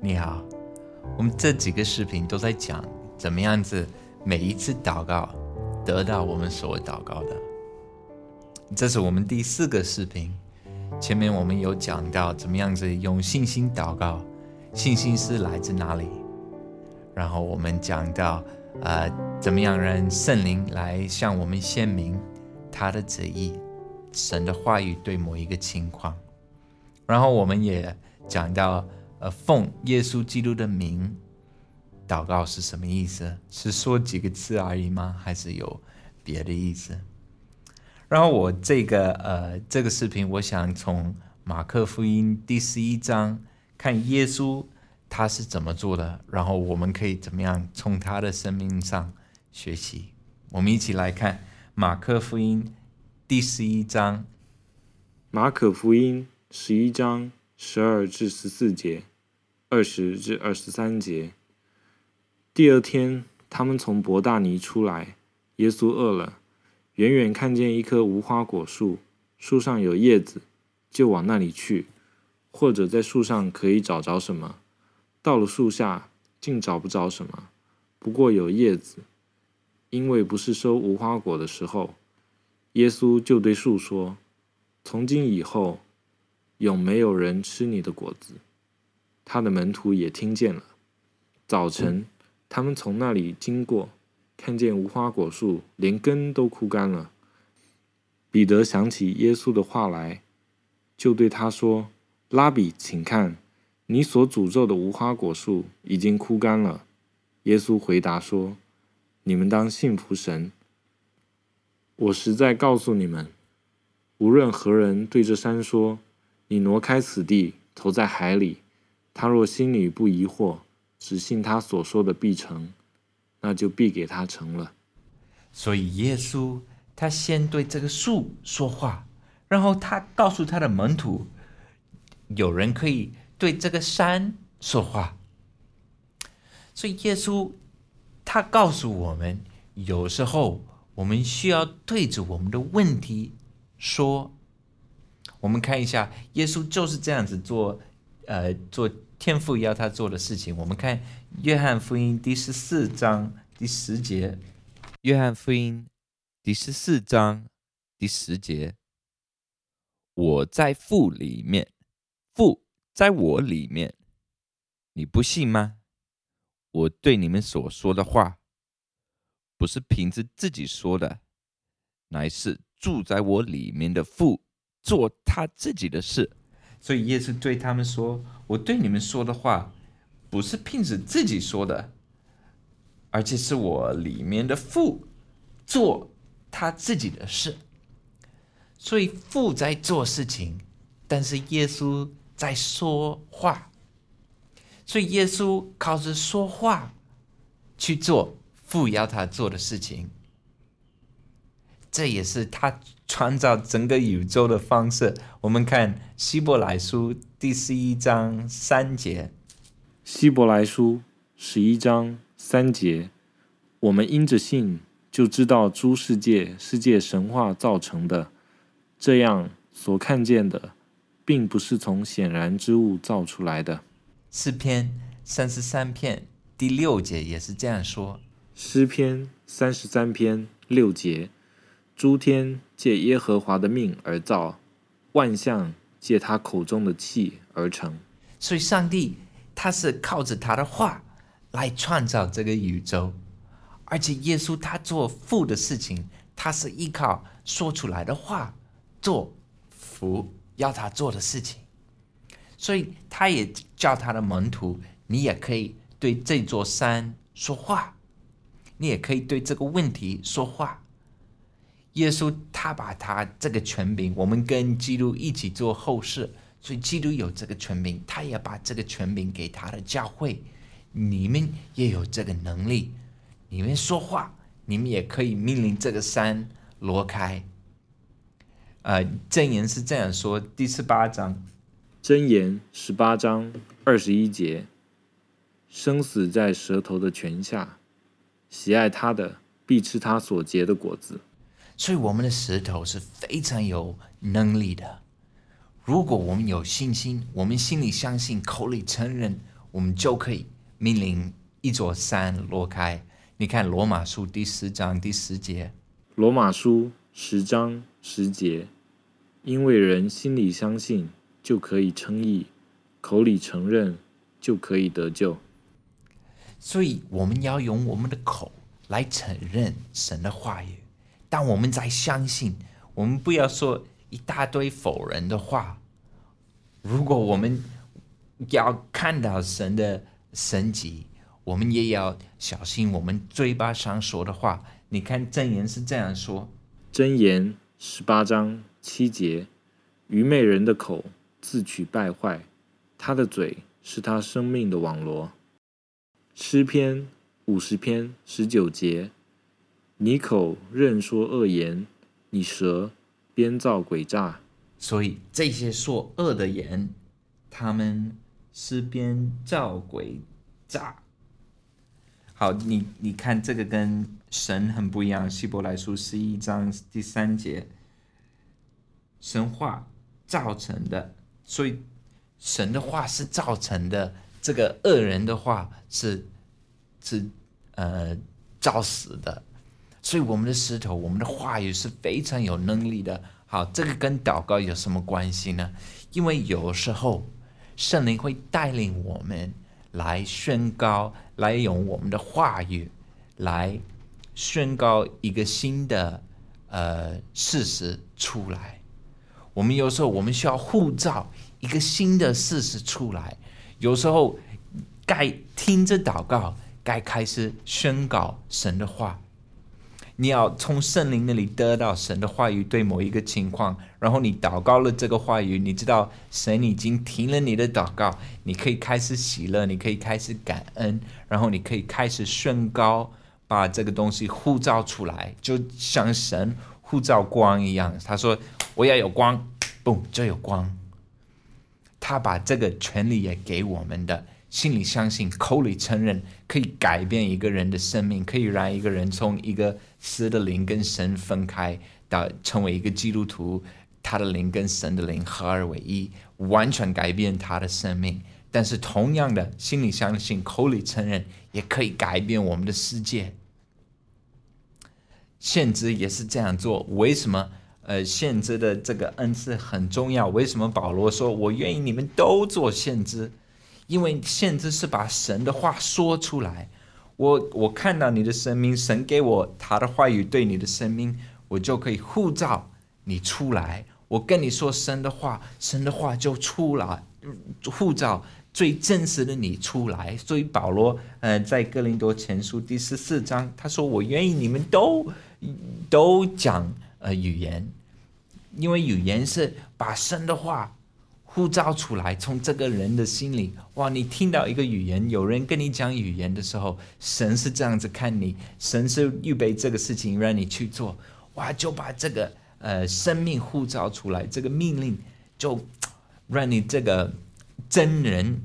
你好。我们这几个视频都在讲怎么样子每一次祷告得到我们所祷告的。这是我们第四个视频。前面我们有讲到怎么样子用信心祷告，信心是来自哪里？然后我们讲到，呃，怎么样让圣灵来向我们显明他的旨意，神的话语对某一个情况。然后我们也讲到，呃，奉耶稣基督的名祷告是什么意思？是说几个字而已吗？还是有别的意思？然后我这个呃这个视频，我想从马克福音第十一章看耶稣他是怎么做的，然后我们可以怎么样从他的生命上学习。我们一起来看马克福音第十一章。马可福音十一章十二至十四节，二十至二十三节。第二天，他们从伯大尼出来，耶稣饿了。远远看见一棵无花果树，树上有叶子，就往那里去，或者在树上可以找着什么。到了树下，竟找不着什么，不过有叶子，因为不是收无花果的时候。耶稣就对树说：“从今以后，永没有人吃你的果子。”他的门徒也听见了。早晨，他们从那里经过。看见无花果树连根都枯干了，彼得想起耶稣的话来，就对他说：“拉比，请看，你所诅咒的无花果树已经枯干了。”耶稣回答说：“你们当信服神。我实在告诉你们，无论何人对这山说：‘你挪开此地，投在海里’，他若心里不疑惑，只信他所说的必成。”那就必给他成了。所以耶稣他先对这个树说话，然后他告诉他的门徒，有人可以对这个山说话。所以耶稣他告诉我们，有时候我们需要对着我们的问题说。我们看一下，耶稣就是这样子做，呃，做。天父要他做的事情，我们看《约翰福音》第十四章第十节，《约翰福音》第十四章第十节：“我在父里面，父在我里面，你不信吗？我对你们所说的话，不是凭着自己说的，乃是住在我里面的父做他自己的事。”所以耶稣对他们说。我对你们说的话，不是凭着自己说的，而且是我里面的父做他自己的事。所以父在做事情，但是耶稣在说话。所以耶稣靠着说话去做父要他做的事情。这也是他创造整个宇宙的方式。我们看希伯来书第十一章三节。希伯来书十一章三节，我们因着信就知道诸世界世界神话造成的，这样所看见的，并不是从显然之物造出来的。诗篇三十三篇第六节也是这样说。诗篇三十三篇六节。诸天借耶和华的命而造，万象借他口中的气而成。所以，上帝他是靠着他的话来创造这个宇宙，而且耶稣他做父的事情，他是依靠说出来的话做父要他做的事情。所以，他也叫他的门徒，你也可以对这座山说话，你也可以对这个问题说话。耶稣他把他这个权柄，我们跟基督一起做后事，所以基督有这个权柄，他也把这个权柄给他的教会。你们也有这个能力，你们说话，你们也可以命令这个山挪开。呃，箴言是这样说，第十八章，箴言十八章二十一节，生死在舌头的泉下，喜爱他的必吃他所结的果子。所以我们的舌头是非常有能力的。如果我们有信心，我们心里相信，口里承认，我们就可以命令一座山落开。你看罗马书第十章第十节，罗马书十章十节，因为人心里相信就可以称义，口里承认就可以得救。所以我们要用我们的口来承认神的话语。但我们在相信，我们不要说一大堆否认的话。如果我们要看到神的神迹，我们也要小心我们嘴巴上说的话。你看真言是这样说：真言十八章七节，愚昧人的口自取败坏，他的嘴是他生命的网罗。诗篇五十篇十九节，你口任说恶言，你舌编造诡诈。所以这些说恶的人，他们是编造诡诈。好，你你看这个跟神很不一样。希伯来书十一章第三节，神话造成的，所以神的话是造成的。这个恶人的话是是呃造死的。所以我们的石头，我们的话语是非常有能力的。好，这个跟祷告有什么关系呢？因为有时候圣灵会带领我们来宣告，来用我们的话语来宣告一个新的呃事实出来。我们有时候我们需要护照一个新的事实出来。有时候该听着祷告，该开始宣告神的话。你要从圣灵那里得到神的话语，对某一个情况，然后你祷告了这个话语，你知道神已经听了你的祷告，你可以开始喜乐，你可以开始感恩，然后你可以开始宣告，把这个东西呼召出来，就像神呼召光一样。他说：“我要有光，嘣，就有光。”他把这个权利也给我们的。心里相信，口里承认，可以改变一个人的生命，可以让一个人从一个死的灵跟神分开，到成为一个基督徒，他的灵跟神的灵合二为一，完全改变他的生命。但是，同样的，心里相信，口里承认，也可以改变我们的世界。先知也是这样做。为什么？呃，先知的这个恩赐很重要。为什么保罗说：“我愿意你们都做先知？”因为限制是把神的话说出来，我我看到你的生命，神给我他的话语对你的生命，我就可以护照你出来。我跟你说神的话，神的话就出来，护照最真实的你出来。所以保罗呃在哥林多前书第十四章，他说我愿意你们都都讲呃语言，因为语言是把神的话。呼召出来，从这个人的心里，哇！你听到一个语言，有人跟你讲语言的时候，神是这样子看你，神是预备这个事情让你去做，哇！就把这个呃生命呼召出来，这个命令就让你这个真人，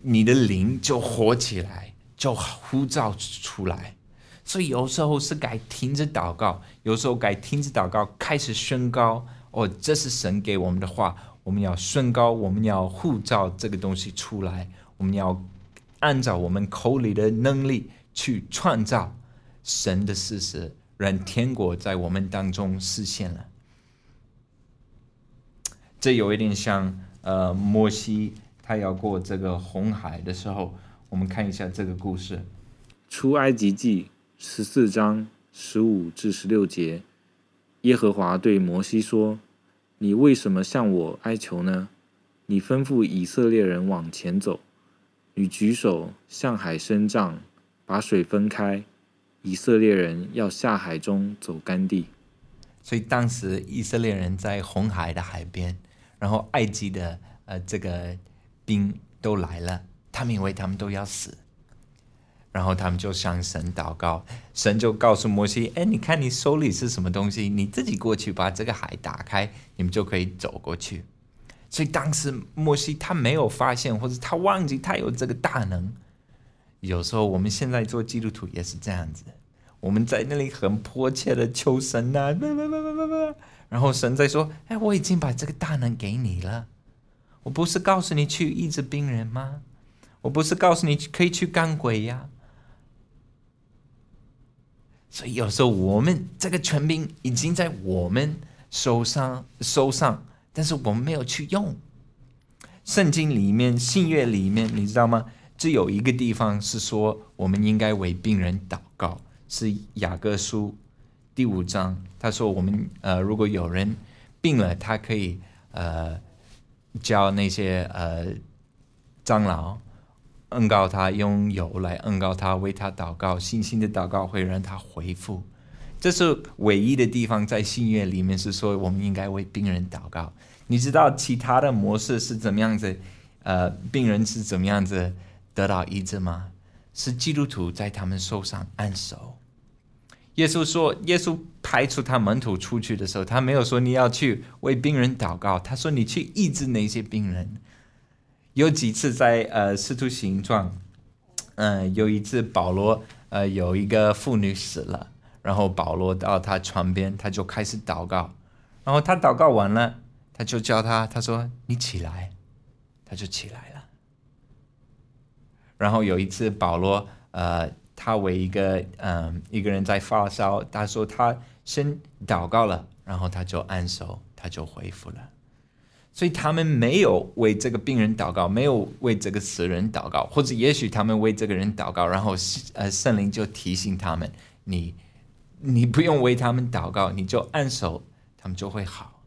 你的灵就活起来，就呼召出来。所以有时候是该停止祷告，有时候该停止祷告，开始宣告，哦，这是神给我们的话。我们要升高，我们要护照这个东西出来，我们要按照我们口里的能力去创造神的事实，让天国在我们当中实现了。这有一点像呃，摩西他要过这个红海的时候，我们看一下这个故事，《出埃及记》十四章十五至十六节，耶和华对摩西说。你为什么向我哀求呢？你吩咐以色列人往前走，你举手向海伸杖，把水分开，以色列人要下海中走干地。所以当时以色列人在红海的海边，然后埃及的呃这个兵都来了，他们以为他们都要死。然后他们就向神祷告，神就告诉摩西：“哎，你看你手里是什么东西？你自己过去把这个海打开，你们就可以走过去。”所以当时摩西他没有发现，或者他忘记他有这个大能。有时候我们现在做基督徒也是这样子，我们在那里很迫切的求神呐，然后神在说：“哎，我已经把这个大能给你了，我不是告诉你去医治病人吗？”我不是告诉你可以去干鬼呀。所以有时候我们这个权柄已经在我们手上手上，但是我们没有去用。圣经里面信约里面，你知道吗？只有一个地方是说我们应该为病人祷告，是雅各书第五章。他说我们呃，如果有人病了，他可以呃叫那些呃长老。恩告他，用有来恩告他，为他祷告，信心的祷告会让他回复。这是唯一的地方，在信约里面是说，我们应该为病人祷告。你知道其他的模式是怎么样子？呃，病人是怎么样子得到医治吗？是基督徒在他们手上按手。耶稣说，耶稣派出他门徒出去的时候，他没有说你要去为病人祷告，他说你去医治那些病人。有几次在呃使徒行状，嗯，有一次保罗呃有一个妇女死了，然后保罗到他床边，他就开始祷告，然后他祷告完了，他就叫他，他说你起来，他就起来了。然后有一次保罗呃他为一个嗯一个人在发烧，他说他先祷告了，然后他就按手，他就恢复了。所以他们没有为这个病人祷告，没有为这个死人祷告，或者也许他们为这个人祷告，然后呃圣灵就提醒他们：你你不用为他们祷告，你就按手，他们就会好。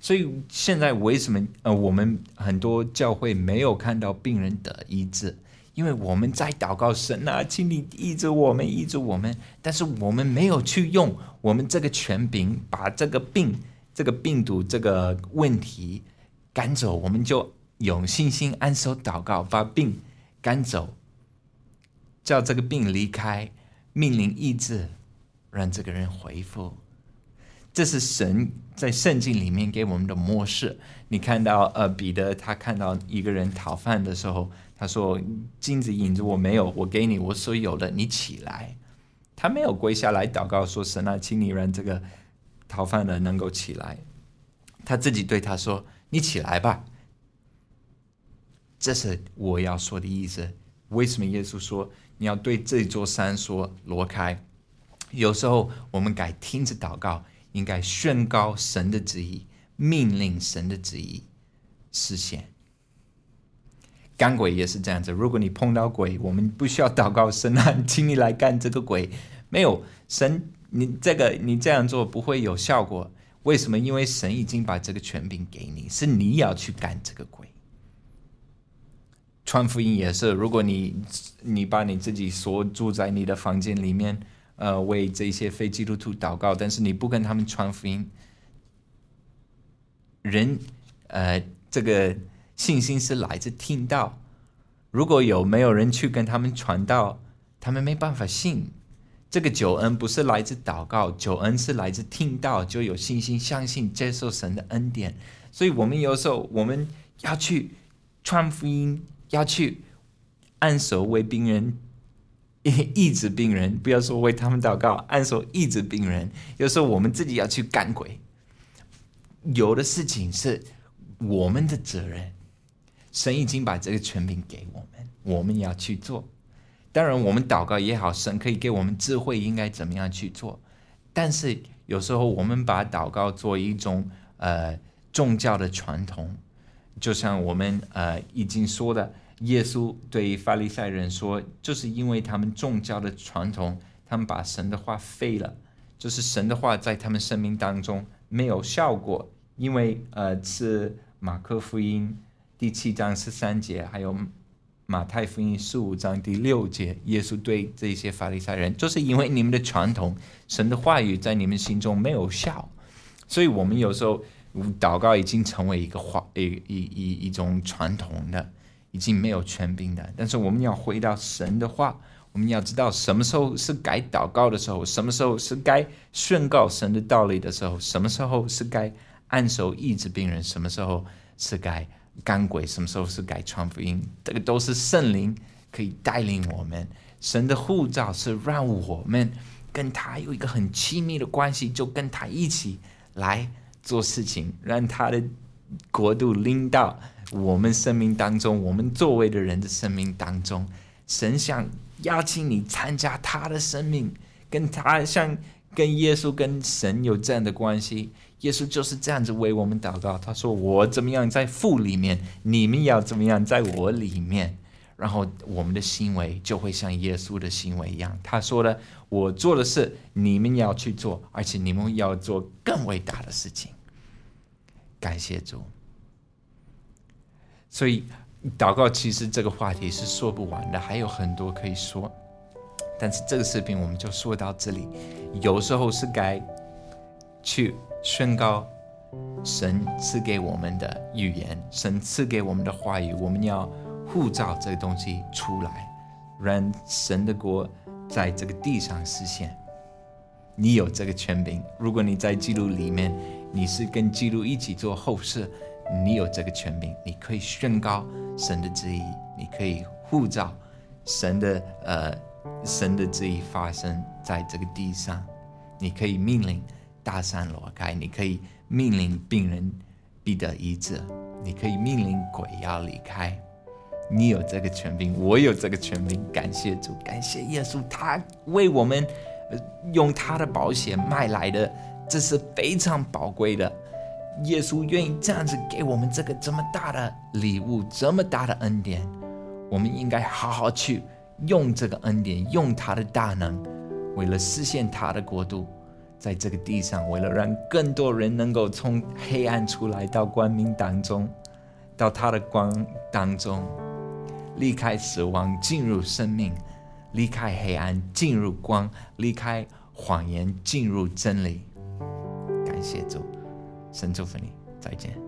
所以现在为什么呃我们很多教会没有看到病人的医治？因为我们在祷告神啊，请你医治我们，医治我们，但是我们没有去用我们这个权柄把这个病。这个病毒这个问题赶走，我们就有信心安守祷告，把病赶走，叫这个病离开，命令医治，让这个人恢复。这是神在圣经里面给我们的模式。你看到呃，彼得他看到一个人讨饭的时候，他说：“金子银子我没有，我给你我所有的，你起来。”他没有跪下来祷告说：“神啊，请你让这个。”逃犯的能够起来，他自己对他说：“你起来吧。”这是我要说的意思。为什么耶稣说你要对这座山说挪开？有时候我们该听着祷告，应该宣告神的旨意，命令神的旨意实现。赶鬼也是这样子。如果你碰到鬼，我们不需要祷告神啊，请你来干这个鬼。没有神。你这个你这样做不会有效果，为什么？因为神已经把这个权柄给你，是你要去干这个鬼。传福音也是，如果你你把你自己锁住在你的房间里面，呃，为这些非基督徒祷告，但是你不跟他们传福音，人呃，这个信心是来自听到，如果有没有人去跟他们传道，他们没办法信。这个九恩不是来自祷告，九恩是来自听到就有信心，相信接受神的恩典。所以，我们有时候我们要去传福音，要去按手为病人医治病人，不要说为他们祷告，按手医治病人。有时候我们自己要去赶鬼，有的事情是我们的责任，神已经把这个权柄给我们，我们要去做。当然，我们祷告也好，神可以给我们智慧，应该怎么样去做。但是有时候我们把祷告做一种呃宗教的传统，就像我们呃已经说的，耶稣对法利赛人说，就是因为他们宗教的传统，他们把神的话废了，就是神的话在他们生命当中没有效果。因为呃是马可福音第七章十三节，还有。马太福音十五章第六节，耶稣对这些法利赛人，就是因为你们的传统，神的话语在你们心中没有效，所以我们有时候祷告已经成为一个话，一一一一种传统的，已经没有权柄的。但是我们要回到神的话，我们要知道什么时候是该祷告的时候，什么时候是该宣告神的道理的时候，什么时候是该按手医治病人，什么时候是该。赶鬼什么时候是改传福音？这个都是圣灵可以带领我们。神的护照是让我们跟他有一个很亲密的关系，就跟他一起来做事情，让他的国度拎到我们生命当中，我们作为的人的生命当中，神想邀请你参加他的生命，跟他像跟耶稣跟神有这样的关系。耶稣就是这样子为我们祷告，他说：“我怎么样在父里面，你们要怎么样在我里面。”然后我们的行为就会像耶稣的行为一样。他说的：“我做的事，你们要去做，而且你们要做更伟大的事情。”感谢主。所以祷告其实这个话题是说不完的，还有很多可以说。但是这个视频我们就说到这里。有时候是该去。宣告神赐给我们的语言，神赐给我们的话语，我们要护照这个东西出来，让神的国在这个地上实现。你有这个权柄，如果你在记录里面，你是跟记录一起做后事，你有这个权柄，你可以宣告神的旨意，你可以护照神的呃神的旨意发生在这个地上，你可以命令。大山挪开，你可以命令病人必得医治，你可以命令鬼要离开。你有这个权柄，我有这个权柄。感谢主，感谢耶稣，他为我们用他的保险卖来的，这是非常宝贵的。耶稣愿意这样子给我们这个这么大的礼物，这么大的恩典，我们应该好好去用这个恩典，用他的大能，为了实现他的国度。在这个地上，为了让更多人能够从黑暗出来到光明当中，到他的光当中，离开死亡进入生命，离开黑暗进入光，离开谎言进入真理。感谢主，神祝福你，再见。